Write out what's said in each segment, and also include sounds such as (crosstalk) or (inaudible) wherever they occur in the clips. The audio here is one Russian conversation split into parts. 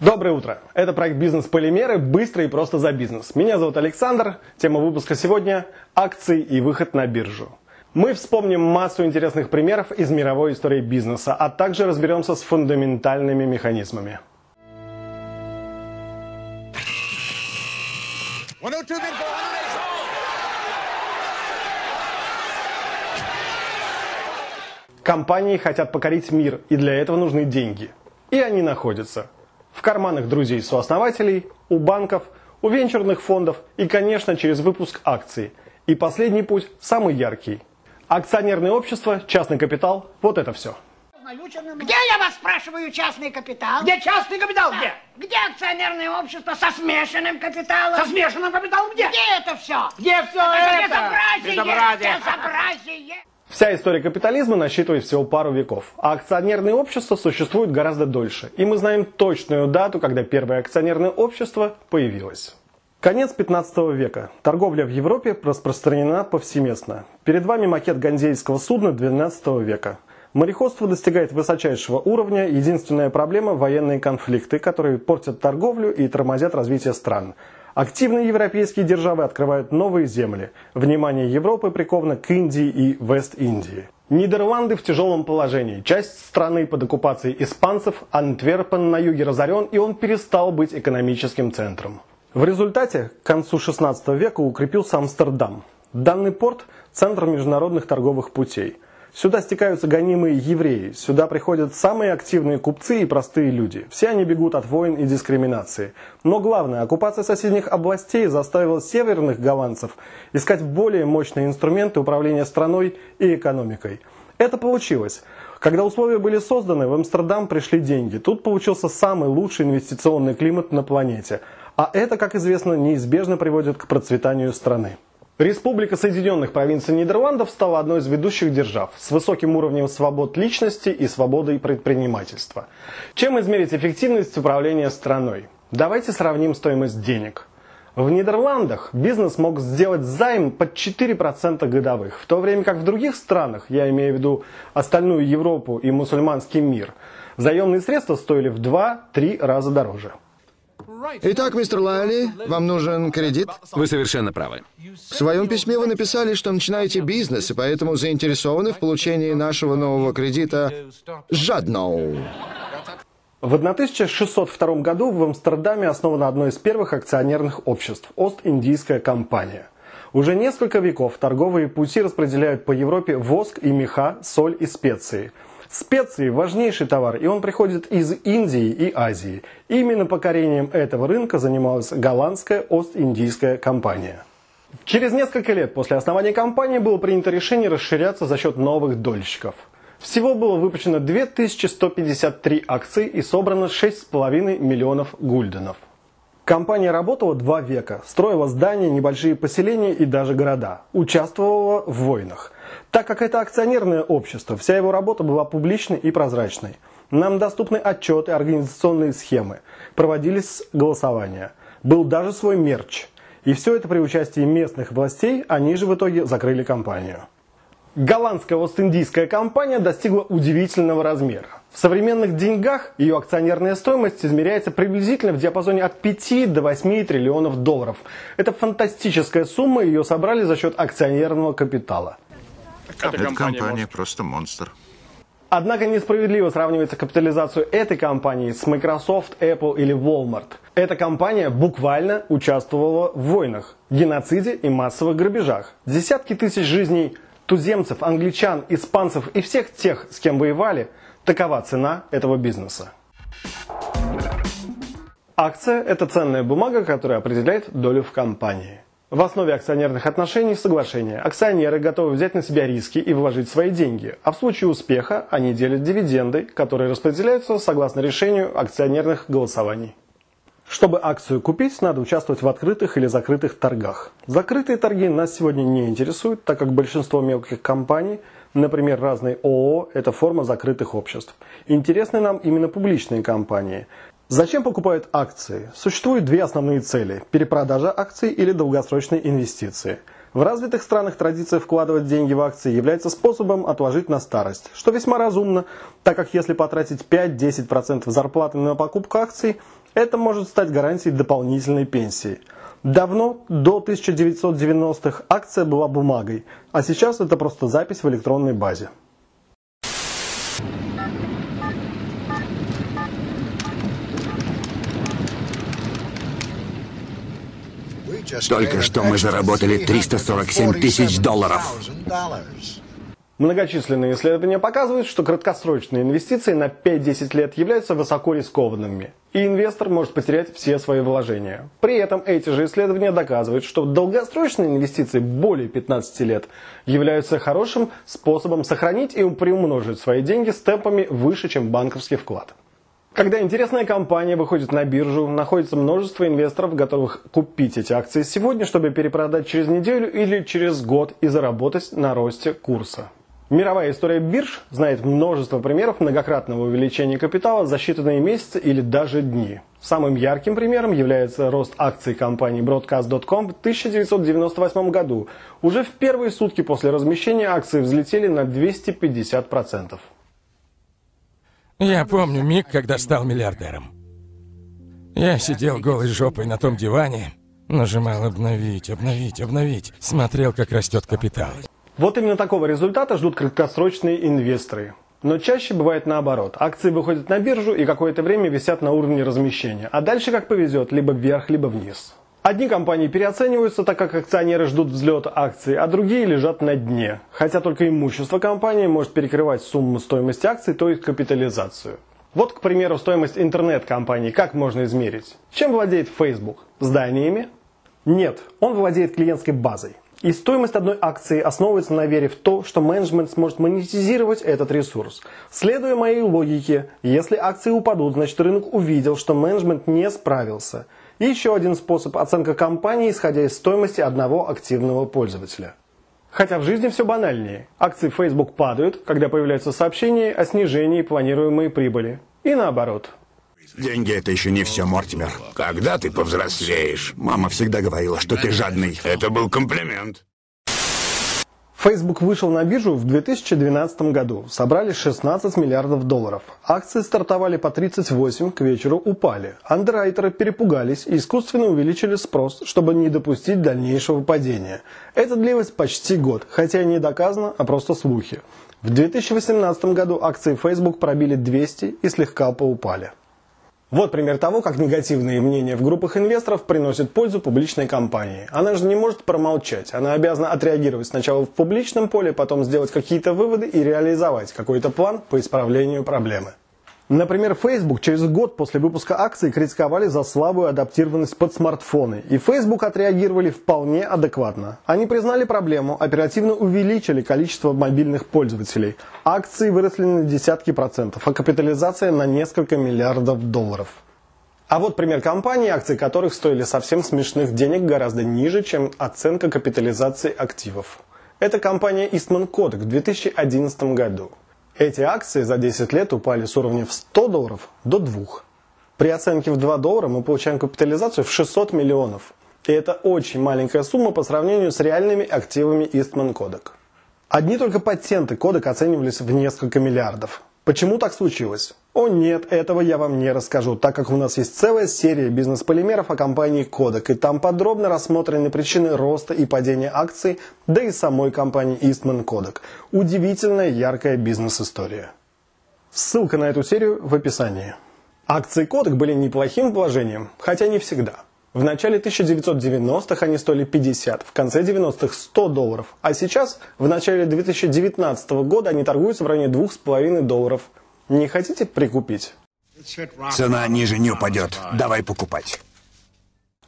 Доброе утро! Это проект «Бизнес-полимеры. Быстро и просто за бизнес». Меня зовут Александр. Тема выпуска сегодня – акции и выход на биржу. Мы вспомним массу интересных примеров из мировой истории бизнеса, а также разберемся с фундаментальными механизмами. Компании хотят покорить мир, и для этого нужны деньги. И они находятся в карманах друзей сооснователей, у банков, у венчурных фондов и, конечно, через выпуск акций. И последний путь самый яркий. Акционерное общество, частный капитал – вот это все. Где, я вас спрашиваю, частный капитал? Где частный капитал? Где? Где акционерное общество со смешанным капиталом? Со смешанным капиталом где? Где это все? Где все это? это? Безобразие! Безобразие. Безобразие! Вся история капитализма насчитывает всего пару веков, а акционерные общества существуют гораздо дольше. И мы знаем точную дату, когда первое акционерное общество появилось. Конец 15 века. Торговля в Европе распространена повсеместно. Перед вами макет ганзейского судна 12 века. Мореходство достигает высочайшего уровня. Единственная проблема – военные конфликты, которые портят торговлю и тормозят развитие стран. Активные европейские державы открывают новые земли. Внимание Европы приковано к Индии и Вест-Индии. Нидерланды в тяжелом положении. Часть страны под оккупацией испанцев, Антверпен на юге разорен, и он перестал быть экономическим центром. В результате к концу XVI века укрепился Амстердам. Данный порт – центр международных торговых путей – Сюда стекаются гонимые евреи, сюда приходят самые активные купцы и простые люди. Все они бегут от войн и дискриминации. Но главное, оккупация соседних областей заставила северных голландцев искать более мощные инструменты управления страной и экономикой. Это получилось. Когда условия были созданы, в Амстердам пришли деньги. Тут получился самый лучший инвестиционный климат на планете. А это, как известно, неизбежно приводит к процветанию страны. Республика Соединенных Провинций Нидерландов стала одной из ведущих держав с высоким уровнем свобод личности и свободой предпринимательства. Чем измерить эффективность управления страной? Давайте сравним стоимость денег. В Нидерландах бизнес мог сделать займ под 4% годовых, в то время как в других странах, я имею в виду остальную Европу и мусульманский мир, заемные средства стоили в 2-3 раза дороже. Итак, мистер Лайли, вам нужен кредит? Вы совершенно правы. В своем письме вы написали, что начинаете бизнес, и поэтому заинтересованы в получении нашего нового кредита «Жадно». В 1602 году в Амстердаме основано одно из первых акционерных обществ – Ост-Индийская компания. Уже несколько веков торговые пути распределяют по Европе воск и меха, соль и специи – Специи – важнейший товар, и он приходит из Индии и Азии. Именно покорением этого рынка занималась голландская Ост-Индийская компания. Через несколько лет после основания компании было принято решение расширяться за счет новых дольщиков. Всего было выпущено 2153 акции и собрано 6,5 миллионов гульденов. Компания работала два века, строила здания, небольшие поселения и даже города, участвовала в войнах – так как это акционерное общество, вся его работа была публичной и прозрачной. Нам доступны отчеты, организационные схемы, проводились голосования. Был даже свой мерч. И все это при участии местных властей, они же в итоге закрыли компанию. Голландская Ост-Индийская компания достигла удивительного размера. В современных деньгах ее акционерная стоимость измеряется приблизительно в диапазоне от 5 до 8 триллионов долларов. Это фантастическая сумма, ее собрали за счет акционерного капитала. Эта компания, компания просто монстр. Однако несправедливо сравнивается капитализацию этой компании с Microsoft, Apple или Walmart. Эта компания буквально участвовала в войнах, геноциде и массовых грабежах. Десятки тысяч жизней туземцев, англичан, испанцев и всех тех, с кем воевали, такова цена этого бизнеса. Акция – это ценная бумага, которая определяет долю в компании. В основе акционерных отношений соглашение. Акционеры готовы взять на себя риски и вложить свои деньги, а в случае успеха они делят дивиденды, которые распределяются согласно решению акционерных голосований. Чтобы акцию купить, надо участвовать в открытых или закрытых торгах. Закрытые торги нас сегодня не интересуют, так как большинство мелких компаний, например, разные ООО, это форма закрытых обществ. Интересны нам именно публичные компании, Зачем покупают акции? Существуют две основные цели – перепродажа акций или долгосрочные инвестиции. В развитых странах традиция вкладывать деньги в акции является способом отложить на старость, что весьма разумно, так как если потратить 5-10% зарплаты на покупку акций, Это может стать гарантией дополнительной пенсии. Давно, до 1990-х, акция была бумагой, а сейчас это просто запись в электронной базе. Только что мы заработали 347 тысяч долларов. Многочисленные исследования показывают, что краткосрочные инвестиции на 5-10 лет являются высоко рискованными, и инвестор может потерять все свои вложения. При этом эти же исследования доказывают, что долгосрочные инвестиции более 15 лет являются хорошим способом сохранить и приумножить свои деньги с темпами выше, чем банковский вклад. Когда интересная компания выходит на биржу, находится множество инвесторов, готовых купить эти акции сегодня, чтобы перепродать через неделю или через год и заработать на росте курса. Мировая история бирж знает множество примеров многократного увеличения капитала за считанные месяцы или даже дни. Самым ярким примером является рост акций компании Broadcast.com в 1998 году. Уже в первые сутки после размещения акции взлетели на 250%. Я помню миг, когда стал миллиардером. Я сидел голой жопой на том диване, нажимал «обновить, обновить, обновить», смотрел, как растет капитал. Вот именно такого результата ждут краткосрочные инвесторы. Но чаще бывает наоборот. Акции выходят на биржу и какое-то время висят на уровне размещения. А дальше как повезет, либо вверх, либо вниз. Одни компании переоцениваются, так как акционеры ждут взлета акций, а другие лежат на дне. Хотя только имущество компании может перекрывать сумму стоимости акций, то есть капитализацию. Вот, к примеру, стоимость интернет-компании как можно измерить? Чем владеет Facebook? Зданиями? Нет, он владеет клиентской базой. И стоимость одной акции основывается на вере в то, что менеджмент сможет монетизировать этот ресурс. Следуя моей логике, если акции упадут, значит рынок увидел, что менеджмент не справился – и еще один способ – оценка компании, исходя из стоимости одного активного пользователя. Хотя в жизни все банальнее. Акции Facebook падают, когда появляются сообщения о снижении планируемой прибыли. И наоборот. Деньги — это еще не все, Мортимер. Когда ты повзрослеешь? Мама всегда говорила, что ты жадный. Это был комплимент. Facebook вышел на биржу в 2012 году. Собрали 16 миллиардов долларов. Акции стартовали по 38, к вечеру упали. Андеррайтеры перепугались и искусственно увеличили спрос, чтобы не допустить дальнейшего падения. Это длилось почти год, хотя не доказано, а просто слухи. В 2018 году акции Facebook пробили 200 и слегка поупали. Вот пример того, как негативные мнения в группах инвесторов приносят пользу публичной компании. Она же не может промолчать. Она обязана отреагировать сначала в публичном поле, потом сделать какие-то выводы и реализовать какой-то план по исправлению проблемы. Например, Facebook через год после выпуска акций критиковали за слабую адаптированность под смартфоны, и Facebook отреагировали вполне адекватно. Они признали проблему, оперативно увеличили количество мобильных пользователей. Акции выросли на десятки процентов, а капитализация на несколько миллиардов долларов. А вот пример компании, акции которых стоили совсем смешных денег гораздо ниже, чем оценка капитализации активов. Это компания Eastman Kodak в 2011 году. Эти акции за 10 лет упали с уровня в 100 долларов до 2. При оценке в 2 доллара мы получаем капитализацию в 600 миллионов. И это очень маленькая сумма по сравнению с реальными активами Eastman Kodak. Одни только патенты Kodak оценивались в несколько миллиардов. Почему так случилось? О нет, этого я вам не расскажу, так как у нас есть целая серия бизнес-полимеров о компании Kodak, и там подробно рассмотрены причины роста и падения акций, да и самой компании Eastman Kodak. Удивительная яркая бизнес-история. Ссылка на эту серию в описании. Акции Kodak были неплохим вложением, хотя не всегда. В начале 1990-х они стоили 50, в конце 90-х 100 долларов, а сейчас, в начале 2019 года, они торгуются в районе 2,5 долларов. Не хотите прикупить? Цена ниже не упадет. Давай покупать.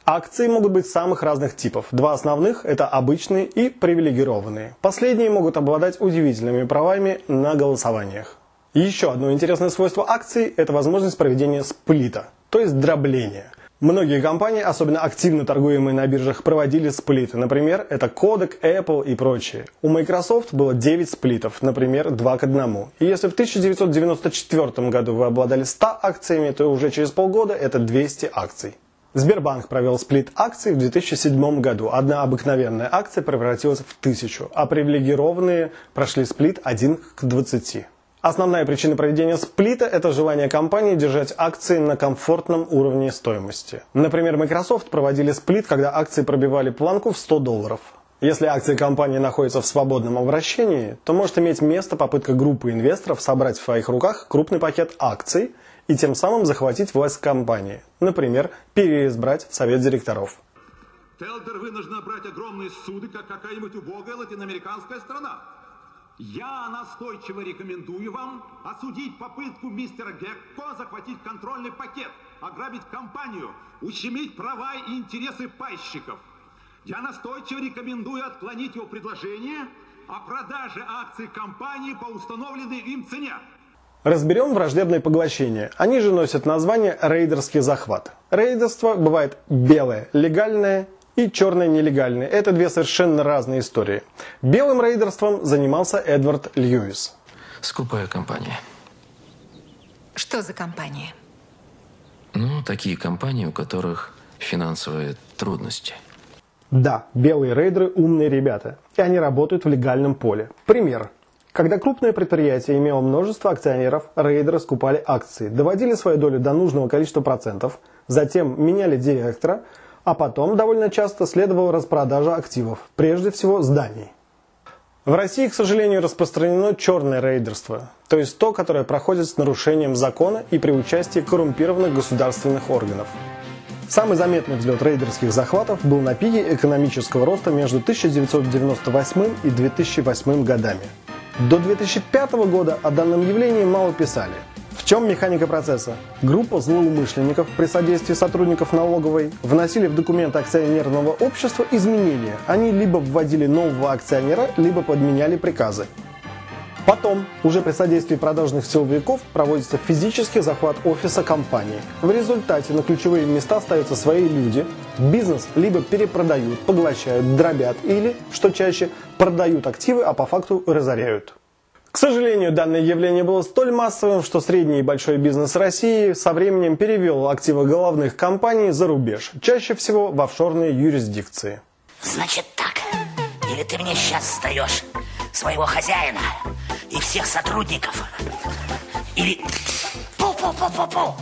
Акции могут быть самых разных типов. Два основных – это обычные и привилегированные. Последние могут обладать удивительными правами на голосованиях. Еще одно интересное свойство акций – это возможность проведения сплита, то есть дробления – Многие компании, особенно активно торгуемые на биржах, проводили сплиты. Например, это Kodak, Apple и прочие. У Microsoft было 9 сплитов, например, 2 к 1. И если в 1994 году вы обладали 100 акциями, то уже через полгода это 200 акций. Сбербанк провел сплит акций в 2007 году. Одна обыкновенная акция превратилась в тысячу, а привилегированные прошли сплит 1 к 20. Основная причина проведения сплита – это желание компании держать акции на комфортном уровне стоимости. Например, Microsoft проводили сплит, когда акции пробивали планку в 100 долларов. Если акции компании находятся в свободном обращении, то может иметь место попытка группы инвесторов собрать в своих руках крупный пакет акций и тем самым захватить власть компании. Например, переизбрать совет директоров. Телдер вынуждена брать огромные суды, как какая-нибудь убогая латиноамериканская страна. Я настойчиво рекомендую вам осудить попытку мистера Гекко захватить контрольный пакет, ограбить компанию, ущемить права и интересы пайщиков. Я настойчиво рекомендую отклонить его предложение о продаже акций компании по установленной им цене. Разберем враждебные поглощения. Они же носят название рейдерский захват. Рейдерство бывает белое, легальное и черное нелегальное. Это две совершенно разные истории. Белым рейдерством занимался Эдвард Льюис. Скупая компания. Что за компания? Ну, такие компании, у которых финансовые трудности. Да, белые рейдеры умные ребята, и они работают в легальном поле. Пример. Когда крупное предприятие имело множество акционеров, рейдеры скупали акции, доводили свою долю до нужного количества процентов, затем меняли директора – а потом довольно часто следовала распродажа активов, прежде всего зданий. В России, к сожалению, распространено черное рейдерство, то есть то, которое проходит с нарушением закона и при участии коррумпированных государственных органов. Самый заметный взлет рейдерских захватов был на пике экономического роста между 1998 и 2008 годами. До 2005 года о данном явлении мало писали – в чем механика процесса? Группа злоумышленников при содействии сотрудников налоговой вносили в документы акционерного общества изменения. Они либо вводили нового акционера, либо подменяли приказы. Потом, уже при содействии продажных силовиков, проводится физический захват офиса компании. В результате на ключевые места ставятся свои люди. Бизнес либо перепродают, поглощают, дробят или, что чаще, продают активы, а по факту разоряют. К сожалению, данное явление было столь массовым, что средний и большой бизнес России со временем перевел активы головных компаний за рубеж, чаще всего в офшорные юрисдикции. Значит так, или ты мне сейчас сдаешь своего хозяина и всех сотрудников, или... Пу-пу-пу-пу-пу!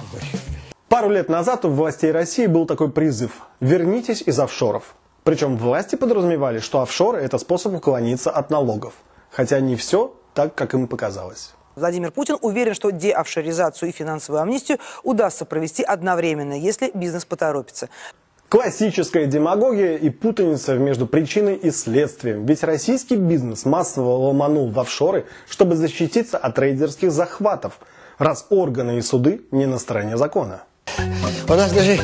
Пару лет назад у властей России был такой призыв «Вернитесь из офшоров». Причем власти подразумевали, что офшоры – это способ уклониться от налогов. Хотя не все так, как им показалось. Владимир Путин уверен, что деофшоризацию и финансовую амнистию удастся провести одновременно, если бизнес поторопится. Классическая демагогия и путаница между причиной и следствием. Ведь российский бизнес массово ломанул в офшоры, чтобы защититься от трейдерских захватов, раз органы и суды не на стороне закона. У нас даже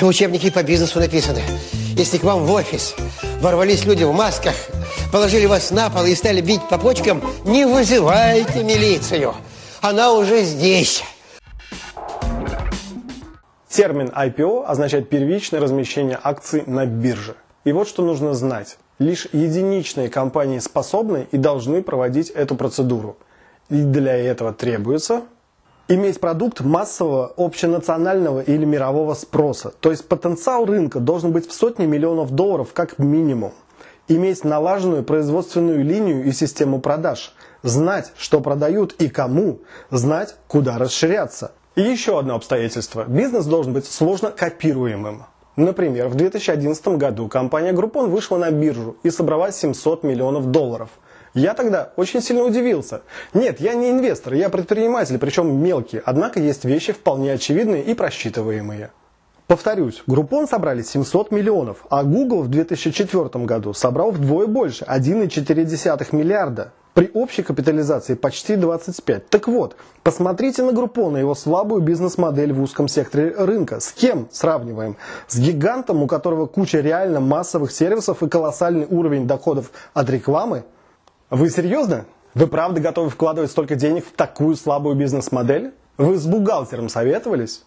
учебники по бизнесу написаны. Если к вам в офис ворвались люди в масках, положили вас на пол и стали бить по почкам, не вызывайте милицию. Она уже здесь. Термин IPO означает первичное размещение акций на бирже. И вот что нужно знать. Лишь единичные компании способны и должны проводить эту процедуру. И для этого требуется иметь продукт массового, общенационального или мирового спроса. То есть потенциал рынка должен быть в сотни миллионов долларов как минимум иметь налаженную производственную линию и систему продаж, знать, что продают и кому, знать, куда расширяться. И еще одно обстоятельство. Бизнес должен быть сложно копируемым. Например, в 2011 году компания Groupon вышла на биржу и собрала 700 миллионов долларов. Я тогда очень сильно удивился. Нет, я не инвестор, я предприниматель, причем мелкий, однако есть вещи вполне очевидные и просчитываемые. Повторюсь, Groupon собрали 700 миллионов, а Google в 2004 году собрал вдвое больше, 1,4 миллиарда. При общей капитализации почти 25. Так вот, посмотрите на Groupon и его слабую бизнес-модель в узком секторе рынка. С кем сравниваем? С гигантом, у которого куча реально массовых сервисов и колоссальный уровень доходов от рекламы? Вы серьезно? Вы правда готовы вкладывать столько денег в такую слабую бизнес-модель? Вы с бухгалтером советовались?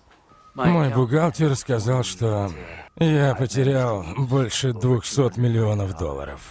Мой бухгалтер сказал, что я потерял больше 200 миллионов долларов.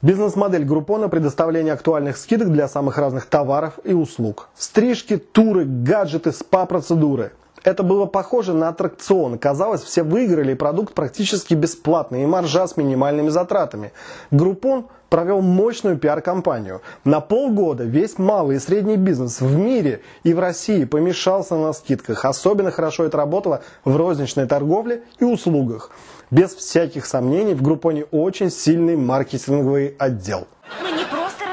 Бизнес-модель Группона – предоставление актуальных скидок для самых разных товаров и услуг. Стрижки, туры, гаджеты, спа-процедуры. Это было похоже на аттракцион. Казалось, все выиграли, и продукт практически бесплатный, и маржа с минимальными затратами. Группон провел мощную пиар-компанию. На полгода весь малый и средний бизнес в мире и в России помешался на скидках. Особенно хорошо это работало в розничной торговле и услугах. Без всяких сомнений, в Группоне очень сильный маркетинговый отдел. Мы не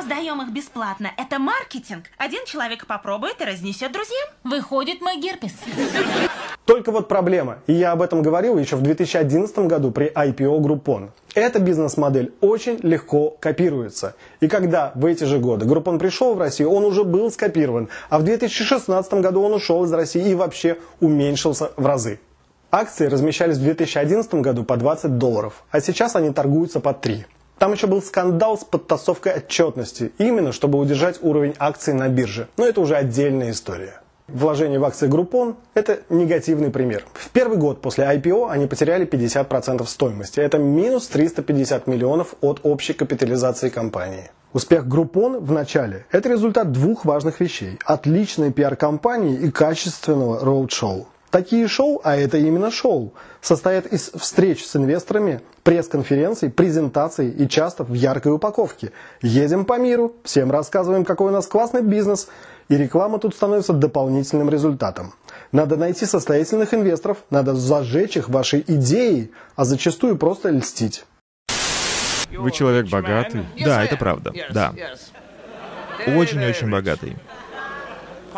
раздаем их бесплатно. Это маркетинг. Один человек попробует и разнесет друзьям. Выходит мой герпес. Только вот проблема, и я об этом говорил еще в 2011 году при IPO Groupon. Эта бизнес-модель очень легко копируется. И когда в эти же годы Groupon пришел в Россию, он уже был скопирован, а в 2016 году он ушел из России и вообще уменьшился в разы. Акции размещались в 2011 году по 20 долларов, а сейчас они торгуются по 3. Там еще был скандал с подтасовкой отчетности, именно чтобы удержать уровень акций на бирже. Но это уже отдельная история. Вложение в акции Groupon – это негативный пример. В первый год после IPO они потеряли 50% стоимости. Это минус 350 миллионов от общей капитализации компании. Успех Groupon в начале – это результат двух важных вещей – отличной пиар-компании и качественного роуд-шоу. Такие шоу, а это именно шоу, состоят из встреч с инвесторами, пресс-конференций, презентаций и часто в яркой упаковке. Едем по миру, всем рассказываем, какой у нас классный бизнес, и реклама тут становится дополнительным результатом. Надо найти состоятельных инвесторов, надо зажечь их вашей идеей, а зачастую просто льстить. Вы человек богатый? Да, это правда. Да. Очень-очень богатый.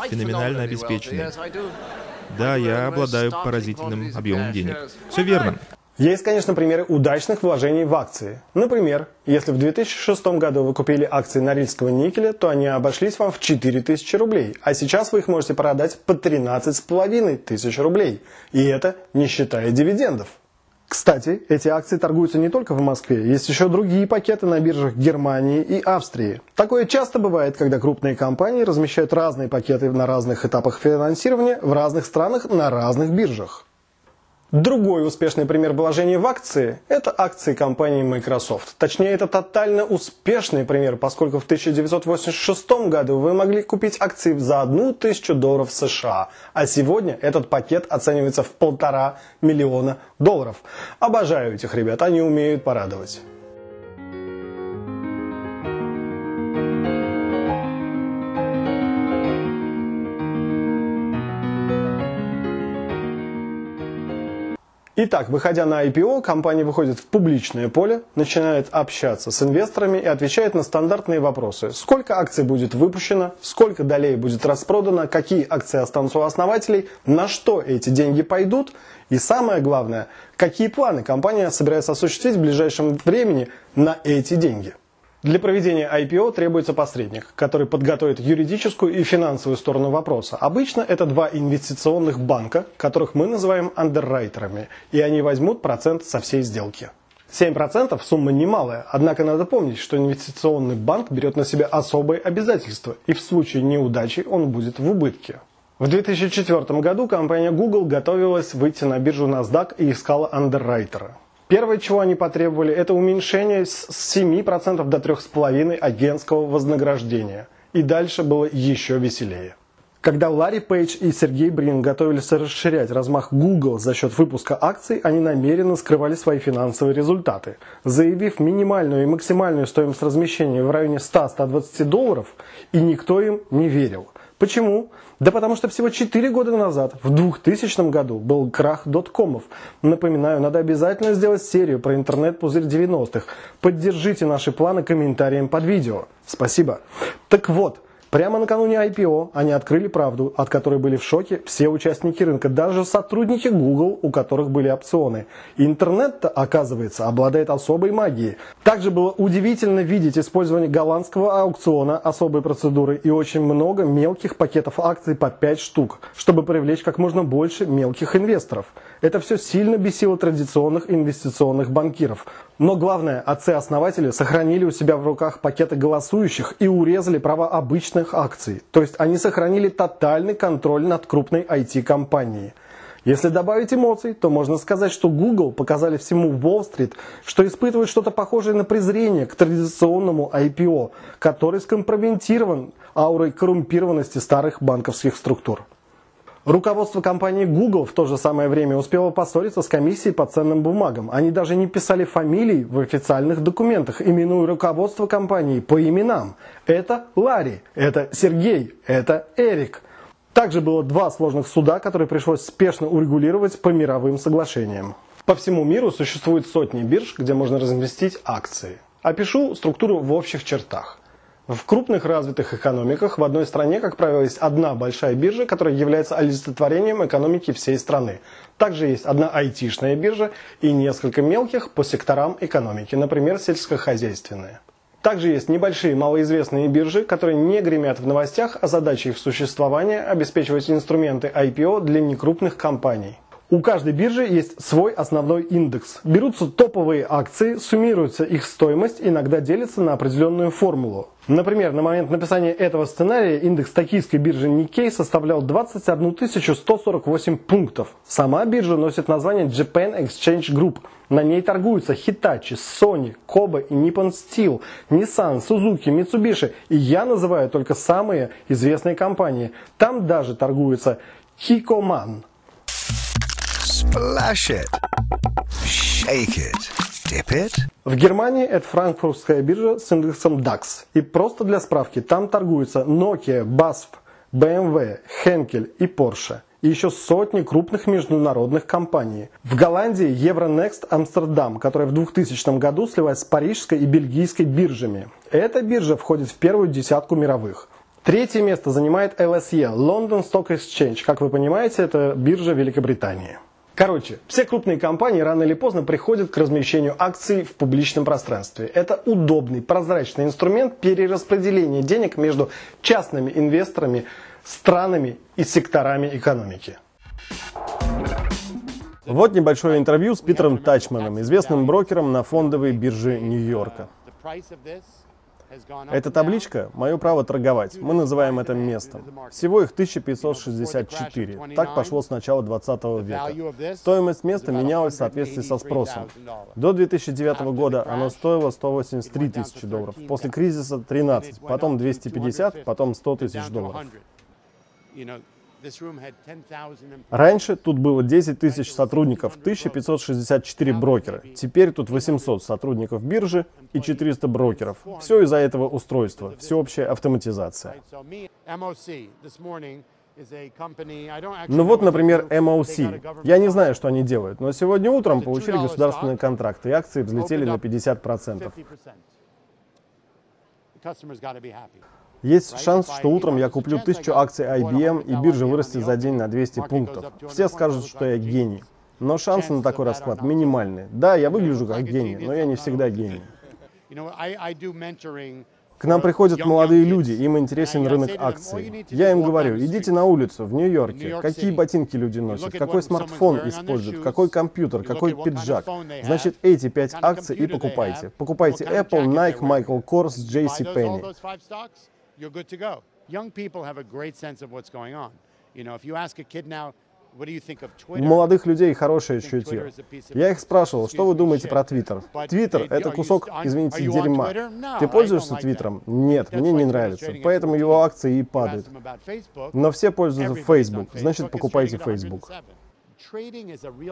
Феноменально обеспеченный. Да, я обладаю поразительным объемом денег. Все верно. Есть, конечно, примеры удачных вложений в акции. Например, если в 2006 году вы купили акции Норильского никеля, то они обошлись вам в 4000 рублей, а сейчас вы их можете продать по 13,5 тысяч рублей. И это не считая дивидендов. Кстати, эти акции торгуются не только в Москве, есть еще другие пакеты на биржах Германии и Австрии. Такое часто бывает, когда крупные компании размещают разные пакеты на разных этапах финансирования в разных странах на разных биржах. Другой успешный пример вложения в акции – это акции компании Microsoft. Точнее, это тотально успешный пример, поскольку в 1986 году вы могли купить акции за одну тысячу долларов США, а сегодня этот пакет оценивается в полтора миллиона долларов. Обожаю этих ребят, они умеют порадовать. Итак, выходя на IPO, компания выходит в публичное поле, начинает общаться с инвесторами и отвечает на стандартные вопросы. Сколько акций будет выпущено, сколько долей будет распродано, какие акции останутся у основателей, на что эти деньги пойдут и самое главное, какие планы компания собирается осуществить в ближайшем времени на эти деньги. Для проведения IPO требуется посредник, который подготовит юридическую и финансовую сторону вопроса. Обычно это два инвестиционных банка, которых мы называем андеррайтерами, и они возьмут процент со всей сделки. 7% сумма немалая, однако надо помнить, что инвестиционный банк берет на себя особые обязательства, и в случае неудачи он будет в убытке. В 2004 году компания Google готовилась выйти на биржу NASDAQ и искала андеррайтера. Первое, чего они потребовали, это уменьшение с 7% до 3,5% агентского вознаграждения. И дальше было еще веселее. Когда Ларри Пейдж и Сергей Брин готовились расширять размах Google за счет выпуска акций, они намеренно скрывали свои финансовые результаты. Заявив минимальную и максимальную стоимость размещения в районе 100-120 долларов, и никто им не верил. Почему? Да потому что всего 4 года назад, в 2000 году, был крах доткомов. Напоминаю, надо обязательно сделать серию про интернет-пузырь 90-х. Поддержите наши планы комментарием под видео. Спасибо. Так вот, Прямо накануне IPO они открыли правду, от которой были в шоке все участники рынка, даже сотрудники Google, у которых были опционы. Интернет-то, оказывается, обладает особой магией. Также было удивительно видеть использование голландского аукциона особой процедуры и очень много мелких пакетов акций по 5 штук, чтобы привлечь как можно больше мелких инвесторов. Это все сильно бесило традиционных инвестиционных банкиров. Но главное, отцы-основатели сохранили у себя в руках пакеты голосующих и урезали права обычных акций. То есть они сохранили тотальный контроль над крупной IT-компанией. Если добавить эмоций, то можно сказать, что Google показали всему Уолл-стрит, что испытывает что-то похожее на презрение к традиционному IPO, который скомпрометирован аурой коррумпированности старых банковских структур. Руководство компании Google в то же самое время успело поссориться с комиссией по ценным бумагам. Они даже не писали фамилий в официальных документах, именуя руководство компании по именам. Это Ларри, это Сергей, это Эрик. Также было два сложных суда, которые пришлось спешно урегулировать по мировым соглашениям. По всему миру существует сотни бирж, где можно разместить акции. Опишу структуру в общих чертах. В крупных развитых экономиках в одной стране, как правило, есть одна большая биржа, которая является олицетворением экономики всей страны. Также есть одна айтишная биржа и несколько мелких по секторам экономики, например, сельскохозяйственная. Также есть небольшие малоизвестные биржи, которые не гремят в новостях, а задача их существования – обеспечивать инструменты IPO для некрупных компаний. У каждой биржи есть свой основной индекс. Берутся топовые акции, суммируется их стоимость, иногда делится на определенную формулу. Например, на момент написания этого сценария индекс токийской биржи Nikkei составлял 21 148 пунктов. Сама биржа носит название Japan Exchange Group. На ней торгуются Hitachi, Sony, Kobe и Nippon Steel, Nissan, Suzuki, Mitsubishi. И я называю только самые известные компании. Там даже торгуется Hikoman. Splash it. Shake it. Dip it. В Германии это франкфуртская биржа с индексом DAX. И просто для справки, там торгуются Nokia, BASF, BMW, Henkel и Porsche. И еще сотни крупных международных компаний. В Голландии Euronext Amsterdam, которая в 2000 году слилась с парижской и бельгийской биржами. Эта биржа входит в первую десятку мировых. Третье место занимает LSE, London Stock Exchange. Как вы понимаете, это биржа Великобритании. Короче, все крупные компании рано или поздно приходят к размещению акций в публичном пространстве. Это удобный, прозрачный инструмент перераспределения денег между частными инвесторами, странами и секторами экономики. Вот небольшое интервью с Питером Тачманом, известным брокером на фондовой бирже Нью-Йорка. Эта табличка – мое право торговать. Мы называем это местом. Всего их 1564. Так пошло с начала 20 века. Стоимость места менялась в соответствии со спросом. До 2009 года оно стоило 183 тысячи долларов. После кризиса 13, потом 250, потом 100 тысяч долларов. Раньше тут было 10 тысяч сотрудников, 1564 брокера. Теперь тут 800 сотрудников биржи и 400 брокеров. Все из-за этого устройства, всеобщая автоматизация. Ну вот, например, MOC. Я не знаю, что они делают, но сегодня утром получили государственные контракты, и акции взлетели на 50%. Есть шанс, что утром я куплю тысячу акций IBM и биржа вырастет за день на 200 пунктов. Все скажут, что я гений. Но шансы на такой расклад минимальные. Да, я выгляжу как гений, но я не всегда гений. К нам приходят молодые люди, им интересен рынок акций. Я им говорю, идите на улицу в Нью-Йорке. Какие ботинки люди носят, какой смартфон используют, какой компьютер, какой пиджак. Значит, эти пять акций и покупайте. Покупайте Apple, Nike, Michael Kors, JC Penney you're good to go. Young people have a great sense of what's going on. You know, if you ask a kid now, у молодых людей хорошее чутье. Я их спрашивал, что вы думаете про Твиттер? Твиттер — это кусок, извините, дерьма. Ты пользуешься Твиттером? Нет, мне не нравится. Поэтому его акции и падают. Но все пользуются Facebook, значит, покупайте Facebook.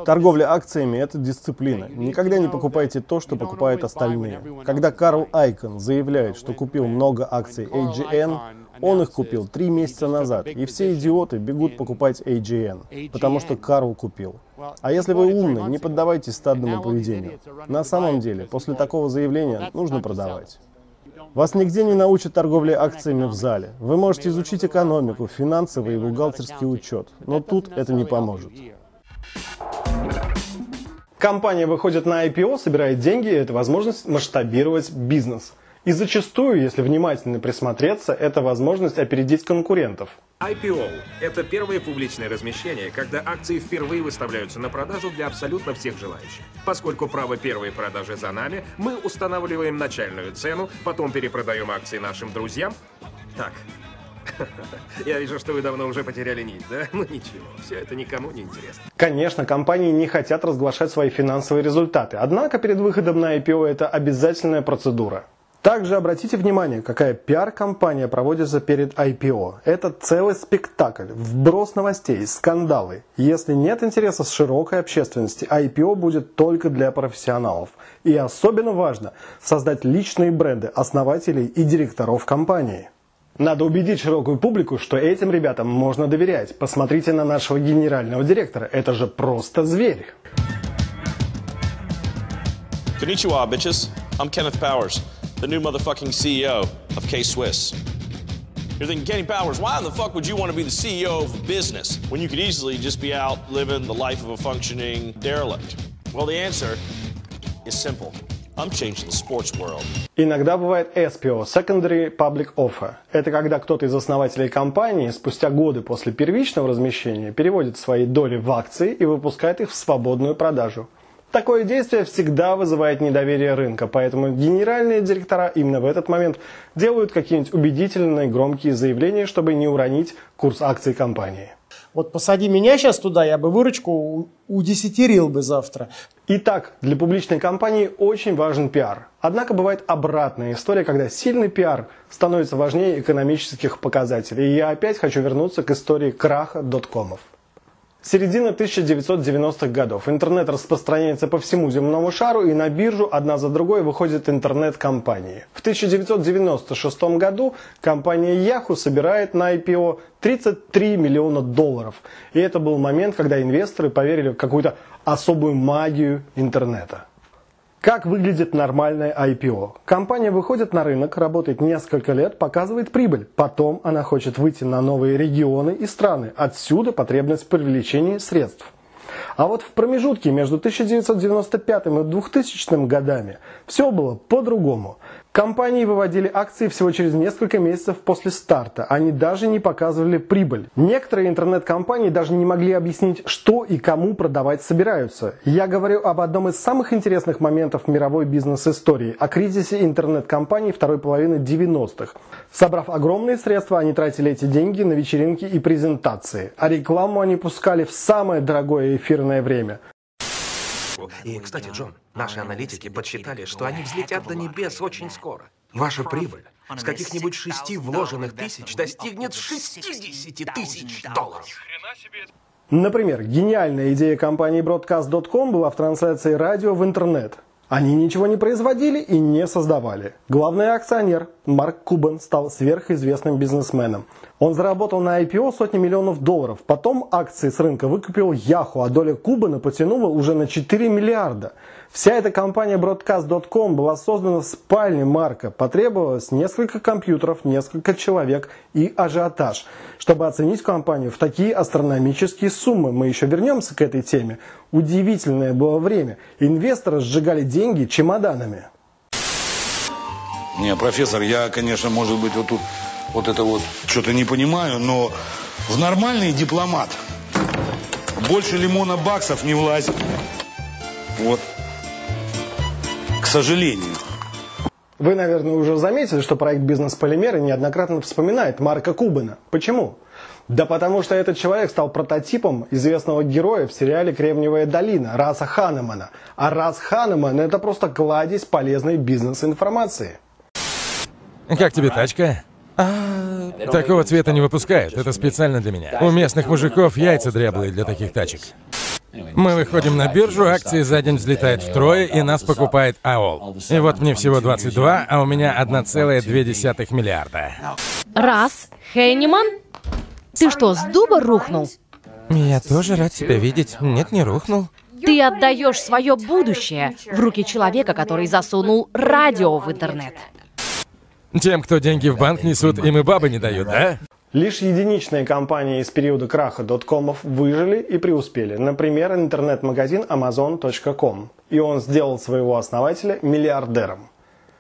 Торговля акциями – это дисциплина. Никогда не покупайте то, что покупают остальные. Когда Карл Айкон заявляет, что купил много акций AGN, он их купил три месяца назад, и все идиоты бегут покупать AGN, потому что Карл купил. А если вы умный, не поддавайтесь стадному поведению. На самом деле, после такого заявления нужно продавать. Вас нигде не научат торговле акциями в зале. Вы можете изучить экономику, финансовый и бухгалтерский учет, но тут это не поможет. Компания выходит на IPO, собирает деньги, и это возможность масштабировать бизнес. И зачастую, если внимательно присмотреться, это возможность опередить конкурентов. IPO – это первое публичное размещение, когда акции впервые выставляются на продажу для абсолютно всех желающих. Поскольку право первой продажи за нами, мы устанавливаем начальную цену, потом перепродаем акции нашим друзьям. Так, (laughs) Я вижу, что вы давно уже потеряли нить, да? Ну ничего, все это никому не интересно. Конечно, компании не хотят разглашать свои финансовые результаты, однако перед выходом на IPO это обязательная процедура. Также обратите внимание, какая пиар-компания проводится перед IPO. Это целый спектакль, вброс новостей, скандалы. Если нет интереса с широкой общественности, IPO будет только для профессионалов. И особенно важно создать личные бренды основателей и директоров компании. Надо убедить широкую публику, что этим ребятам можно доверять. Посмотрите на нашего генерального директора. Это же просто зверь. Konnichiwa, bitches. I'm Kenneth Powers, the new motherfucking CEO of K-Swiss. You're thinking, Kenny Powers, why in the fuck would you want to be the CEO of a business when you could easily just be out living the life of a functioning derelict? Well, the answer is simple. I'm changing the sports world. Иногда бывает SPO, Secondary Public Offer. Это когда кто-то из основателей компании спустя годы после первичного размещения переводит свои доли в акции и выпускает их в свободную продажу. Такое действие всегда вызывает недоверие рынка, поэтому генеральные директора именно в этот момент делают какие-нибудь убедительные громкие заявления, чтобы не уронить курс акций компании. Вот посади меня сейчас туда, я бы выручку удесятерил бы завтра. Итак, для публичной компании очень важен пиар. Однако бывает обратная история, когда сильный пиар становится важнее экономических показателей. И я опять хочу вернуться к истории краха доткомов. Середина 1990-х годов. Интернет распространяется по всему земному шару, и на биржу одна за другой выходят интернет-компании. В 1996 году компания Yahoo собирает на IPO 33 миллиона долларов. И это был момент, когда инвесторы поверили в какую-то особую магию интернета. Как выглядит нормальное IPO? Компания выходит на рынок, работает несколько лет, показывает прибыль. Потом она хочет выйти на новые регионы и страны. Отсюда потребность в привлечении средств. А вот в промежутке между 1995 и 2000 годами все было по-другому. Компании выводили акции всего через несколько месяцев после старта. Они даже не показывали прибыль. Некоторые интернет-компании даже не могли объяснить, что и кому продавать собираются. Я говорю об одном из самых интересных моментов мировой бизнес-истории, о кризисе интернет-компаний второй половины 90-х. Собрав огромные средства, они тратили эти деньги на вечеринки и презентации. А рекламу они пускали в самое дорогое эфирное время – и, кстати, Джон, наши аналитики подсчитали, что они взлетят до небес очень скоро. Ваша прибыль с каких-нибудь шести вложенных тысяч достигнет 60 тысяч долларов. Например, гениальная идея компании Broadcast.com была в трансляции радио в интернет. Они ничего не производили и не создавали. Главный акционер Марк Кубан стал сверхизвестным бизнесменом. Он заработал на IPO сотни миллионов долларов. Потом акции с рынка выкупил Yahoo, а доля Кубана потянула уже на 4 миллиарда. Вся эта компания Broadcast.com была создана в спальне Марка. Потребовалось несколько компьютеров, несколько человек и ажиотаж, чтобы оценить компанию в такие астрономические суммы. Мы еще вернемся к этой теме. Удивительное было время. Инвесторы сжигали деньги чемоданами. Не, профессор, я, конечно, может быть, вот тут вот это вот что-то не понимаю, но в нормальный дипломат больше лимона баксов не влазит. Вот. К сожалению. Вы, наверное, уже заметили, что проект «Бизнес-полимеры» неоднократно вспоминает Марка Кубана. Почему? Да потому что этот человек стал прототипом известного героя в сериале «Кремниевая долина» Раса Ханемана. А Рас Ханеман – это просто кладезь полезной бизнес-информации. Как тебе тачка? А, такого цвета не выпускают, это специально для меня. У местных мужиков яйца дряблые для таких тачек. Мы выходим на биржу, акции за день взлетают втрое, и нас покупает АОЛ. И вот мне всего 22, а у меня 1,2 миллиарда. Раз, Хейниман? Ты что, с дуба рухнул? Я тоже рад тебя видеть. Нет, не рухнул. Ты отдаешь свое будущее в руки человека, который засунул радио в интернет. Тем, кто деньги в банк несут, им и бабы не дают, да? Лишь единичные компании из периода краха доткомов выжили и преуспели. Например, интернет-магазин Amazon.com. И он сделал своего основателя миллиардером.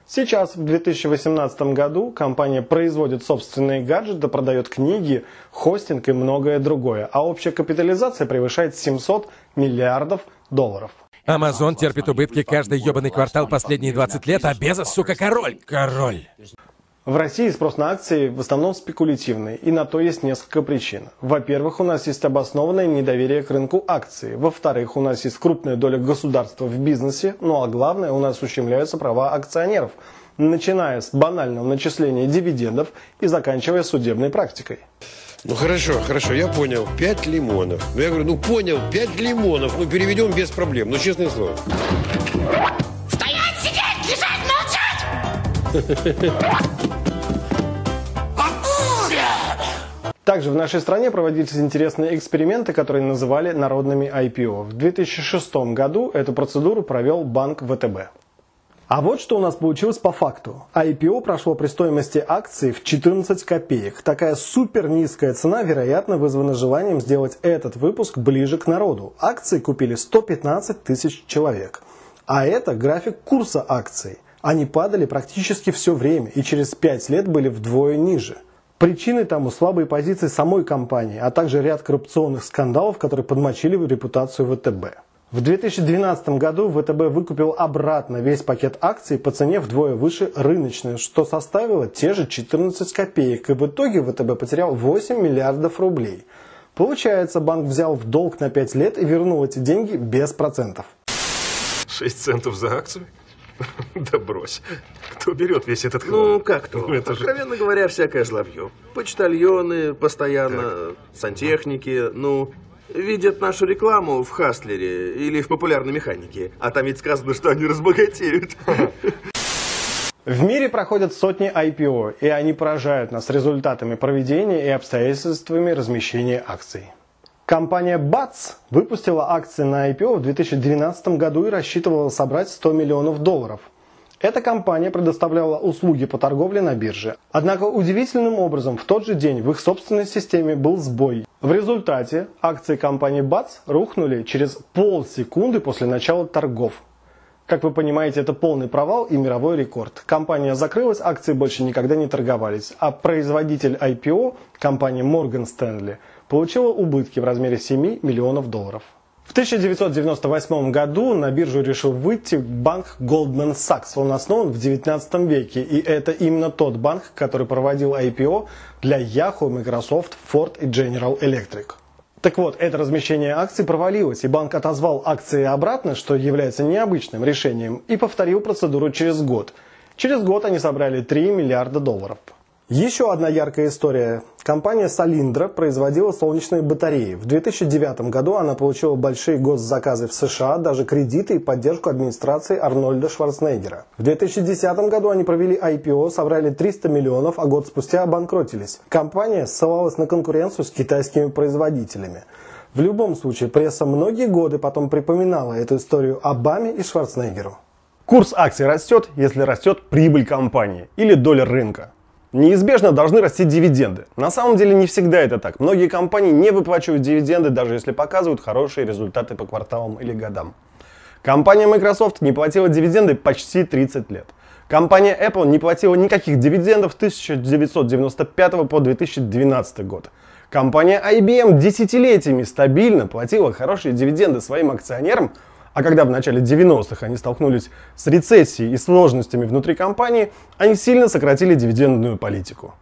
Сейчас, в 2018 году, компания производит собственные гаджеты, продает книги, хостинг и многое другое. А общая капитализация превышает 700 миллиардов долларов. Амазон терпит убытки каждый ебаный квартал последние 20 лет, а Безос, сука, король. Король. В России спрос на акции в основном спекулятивный, и на то есть несколько причин. Во-первых, у нас есть обоснованное недоверие к рынку акций. Во-вторых, у нас есть крупная доля государства в бизнесе. Ну а главное, у нас ущемляются права акционеров, начиная с банального начисления дивидендов и заканчивая судебной практикой. Ну хорошо, хорошо, я понял. Пять лимонов. Ну я говорю, ну понял, пять лимонов. Ну переведем без проблем. Ну честное слово. Стоять, сидеть, лежать, молчать! Также в нашей стране проводились интересные эксперименты, которые называли народными IPO. В 2006 году эту процедуру провел банк ВТБ. А вот что у нас получилось по факту. IPO прошло при стоимости акций в 14 копеек. Такая супер низкая цена, вероятно, вызвана желанием сделать этот выпуск ближе к народу. Акции купили 115 тысяч человек. А это график курса акций. Они падали практически все время и через 5 лет были вдвое ниже. Причиной тому слабые позиции самой компании, а также ряд коррупционных скандалов, которые подмочили репутацию ВТБ. В 2012 году ВТБ выкупил обратно весь пакет акций по цене вдвое выше рыночной, что составило те же 14 копеек, и в итоге ВТБ потерял 8 миллиардов рублей. Получается, банк взял в долг на 5 лет и вернул эти деньги без процентов. 6 центов за акцию? (laughs) Да брось. Кто берет весь этот хлам? Ну, как то? Ну, это же- Откровенно говоря, всякое злобье. Почтальоны постоянно, сантехники, ну, видят нашу рекламу в Хастлере или в популярной механике. А там ведь сказано, что они разбогатеют. В мире проходят сотни IPO, и они поражают нас результатами проведения и обстоятельствами размещения акций. Компания BATS выпустила акции на IPO в 2012 году и рассчитывала собрать 100 миллионов долларов. Эта компания предоставляла услуги по торговле на бирже. Однако удивительным образом в тот же день в их собственной системе был сбой. В результате акции компании BATS рухнули через полсекунды после начала торгов. Как вы понимаете, это полный провал и мировой рекорд. Компания закрылась, акции больше никогда не торговались, а производитель IPO, компания Morgan Stanley, получила убытки в размере 7 миллионов долларов. В 1998 году на биржу решил выйти банк Goldman Sachs. Он основан в 19 веке, и это именно тот банк, который проводил IPO для Yahoo, Microsoft, Ford и General Electric. Так вот, это размещение акций провалилось, и банк отозвал акции обратно, что является необычным решением, и повторил процедуру через год. Через год они собрали 3 миллиарда долларов. Еще одна яркая история. Компания Solyndra производила солнечные батареи. В 2009 году она получила большие госзаказы в США, даже кредиты и поддержку администрации Арнольда Шварценеггера. В 2010 году они провели IPO, собрали 300 миллионов, а год спустя обанкротились. Компания ссылалась на конкуренцию с китайскими производителями. В любом случае, пресса многие годы потом припоминала эту историю Обаме и Шварценеггеру. Курс акций растет, если растет прибыль компании или доля рынка. Неизбежно должны расти дивиденды. На самом деле не всегда это так. Многие компании не выплачивают дивиденды, даже если показывают хорошие результаты по кварталам или годам. Компания Microsoft не платила дивиденды почти 30 лет. Компания Apple не платила никаких дивидендов с 1995 по 2012 год. Компания IBM десятилетиями стабильно платила хорошие дивиденды своим акционерам, а когда в начале 90-х они столкнулись с рецессией и сложностями внутри компании, они сильно сократили дивидендную политику.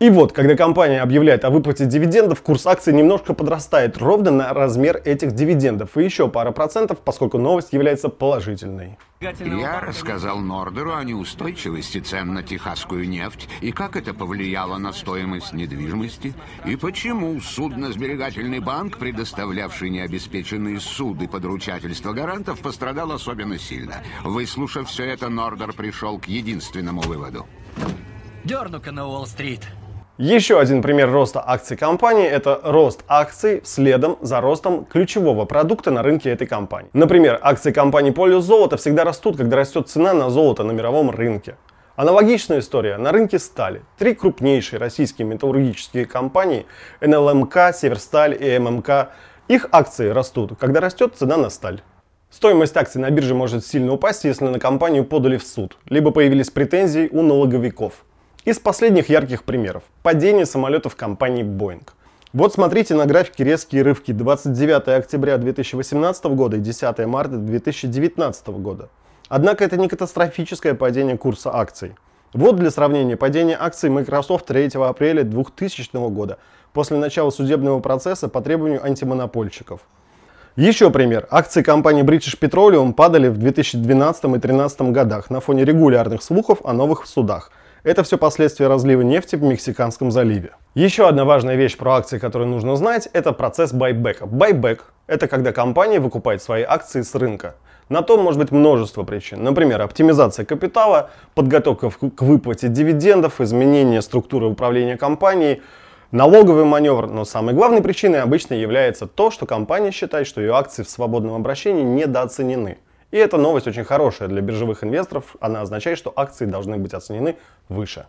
И вот, когда компания объявляет о выплате дивидендов, курс акций немножко подрастает ровно на размер этих дивидендов. И еще пара процентов, поскольку новость является положительной. Я рассказал Нордеру о неустойчивости цен на техасскую нефть и как это повлияло на стоимость недвижимости, и почему судно-сберегательный банк, предоставлявший необеспеченные суды под ручательство гарантов, пострадал особенно сильно. Выслушав все это, Нордер пришел к единственному выводу. Дерну-ка на Уолл-стрит. Еще один пример роста акций компании – это рост акций следом за ростом ключевого продукта на рынке этой компании. Например, акции компании Полюс Золото всегда растут, когда растет цена на золото на мировом рынке. Аналогичная история на рынке стали. Три крупнейшие российские металлургические компании – НЛМК, Северсталь и ММК – их акции растут, когда растет цена на сталь. Стоимость акций на бирже может сильно упасть, если на компанию подали в суд, либо появились претензии у налоговиков. Из последних ярких примеров. Падение самолетов компании Boeing. Вот смотрите на графике резкие рывки 29 октября 2018 года и 10 марта 2019 года. Однако это не катастрофическое падение курса акций. Вот для сравнения падение акций Microsoft 3 апреля 2000 года после начала судебного процесса по требованию антимонопольщиков. Еще пример. Акции компании British Petroleum падали в 2012 и 2013 годах на фоне регулярных слухов о новых судах. Это все последствия разлива нефти в Мексиканском заливе. Еще одна важная вещь про акции, которую нужно знать, это процесс байбека. Байбек – это когда компания выкупает свои акции с рынка. На то может быть множество причин. Например, оптимизация капитала, подготовка к выплате дивидендов, изменение структуры управления компанией, налоговый маневр. Но самой главной причиной обычно является то, что компания считает, что ее акции в свободном обращении недооценены. И эта новость очень хорошая для биржевых инвесторов. Она означает, что акции должны быть оценены выше.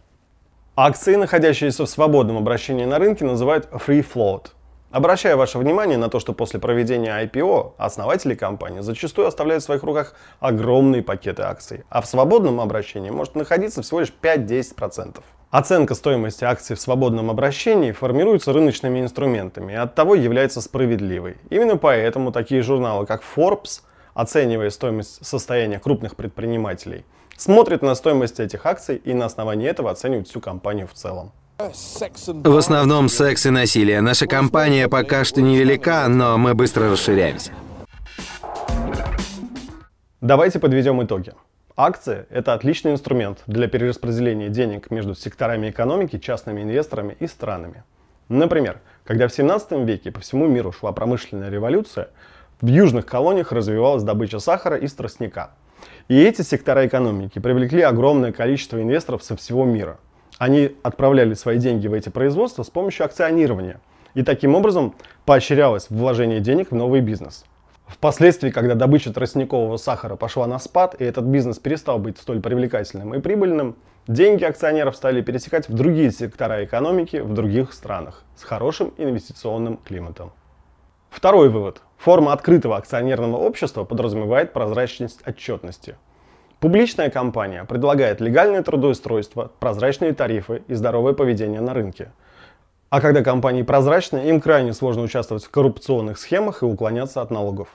Акции, находящиеся в свободном обращении на рынке, называют free float. Обращаю ваше внимание на то, что после проведения IPO основатели компании зачастую оставляют в своих руках огромные пакеты акций, а в свободном обращении может находиться всего лишь 5-10%. Оценка стоимости акций в свободном обращении формируется рыночными инструментами и оттого является справедливой. Именно поэтому такие журналы, как Forbes, оценивая стоимость состояния крупных предпринимателей, смотрят на стоимость этих акций и на основании этого оценивают всю компанию в целом. В основном секс и насилие. Наша компания пока что невелика, но мы быстро расширяемся. Давайте подведем итоги. Акции – это отличный инструмент для перераспределения денег между секторами экономики, частными инвесторами и странами. Например, когда в 17 веке по всему миру шла промышленная революция, в южных колониях развивалась добыча сахара и тростника. И эти сектора экономики привлекли огромное количество инвесторов со всего мира – они отправляли свои деньги в эти производства с помощью акционирования. И таким образом поощрялось вложение денег в новый бизнес. Впоследствии, когда добыча тростникового сахара пошла на спад, и этот бизнес перестал быть столь привлекательным и прибыльным, деньги акционеров стали пересекать в другие сектора экономики в других странах с хорошим инвестиционным климатом. Второй вывод. Форма открытого акционерного общества подразумевает прозрачность отчетности – Публичная компания предлагает легальное трудоустройство, прозрачные тарифы и здоровое поведение на рынке. А когда компании прозрачны, им крайне сложно участвовать в коррупционных схемах и уклоняться от налогов.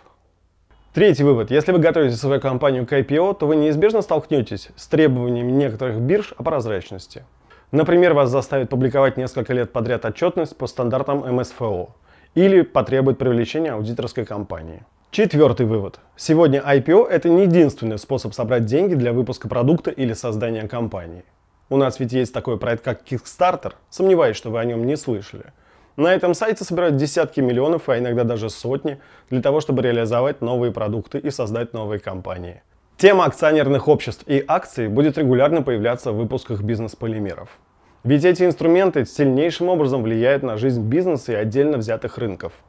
Третий вывод. Если вы готовите свою компанию к IPO, то вы неизбежно столкнетесь с требованиями некоторых бирж о прозрачности. Например, вас заставят публиковать несколько лет подряд отчетность по стандартам МСФО или потребует привлечения аудиторской компании. Четвертый вывод. Сегодня IPO – это не единственный способ собрать деньги для выпуска продукта или создания компании. У нас ведь есть такой проект, как Kickstarter. Сомневаюсь, что вы о нем не слышали. На этом сайте собирают десятки миллионов, а иногда даже сотни, для того, чтобы реализовать новые продукты и создать новые компании. Тема акционерных обществ и акций будет регулярно появляться в выпусках бизнес-полимеров. Ведь эти инструменты сильнейшим образом влияют на жизнь бизнеса и отдельно взятых рынков –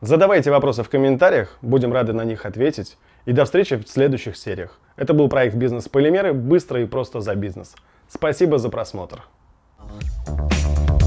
Задавайте вопросы в комментариях, будем рады на них ответить. И до встречи в следующих сериях. Это был проект «Бизнес-полимеры» быстро и просто за бизнес. Спасибо за просмотр. Thank you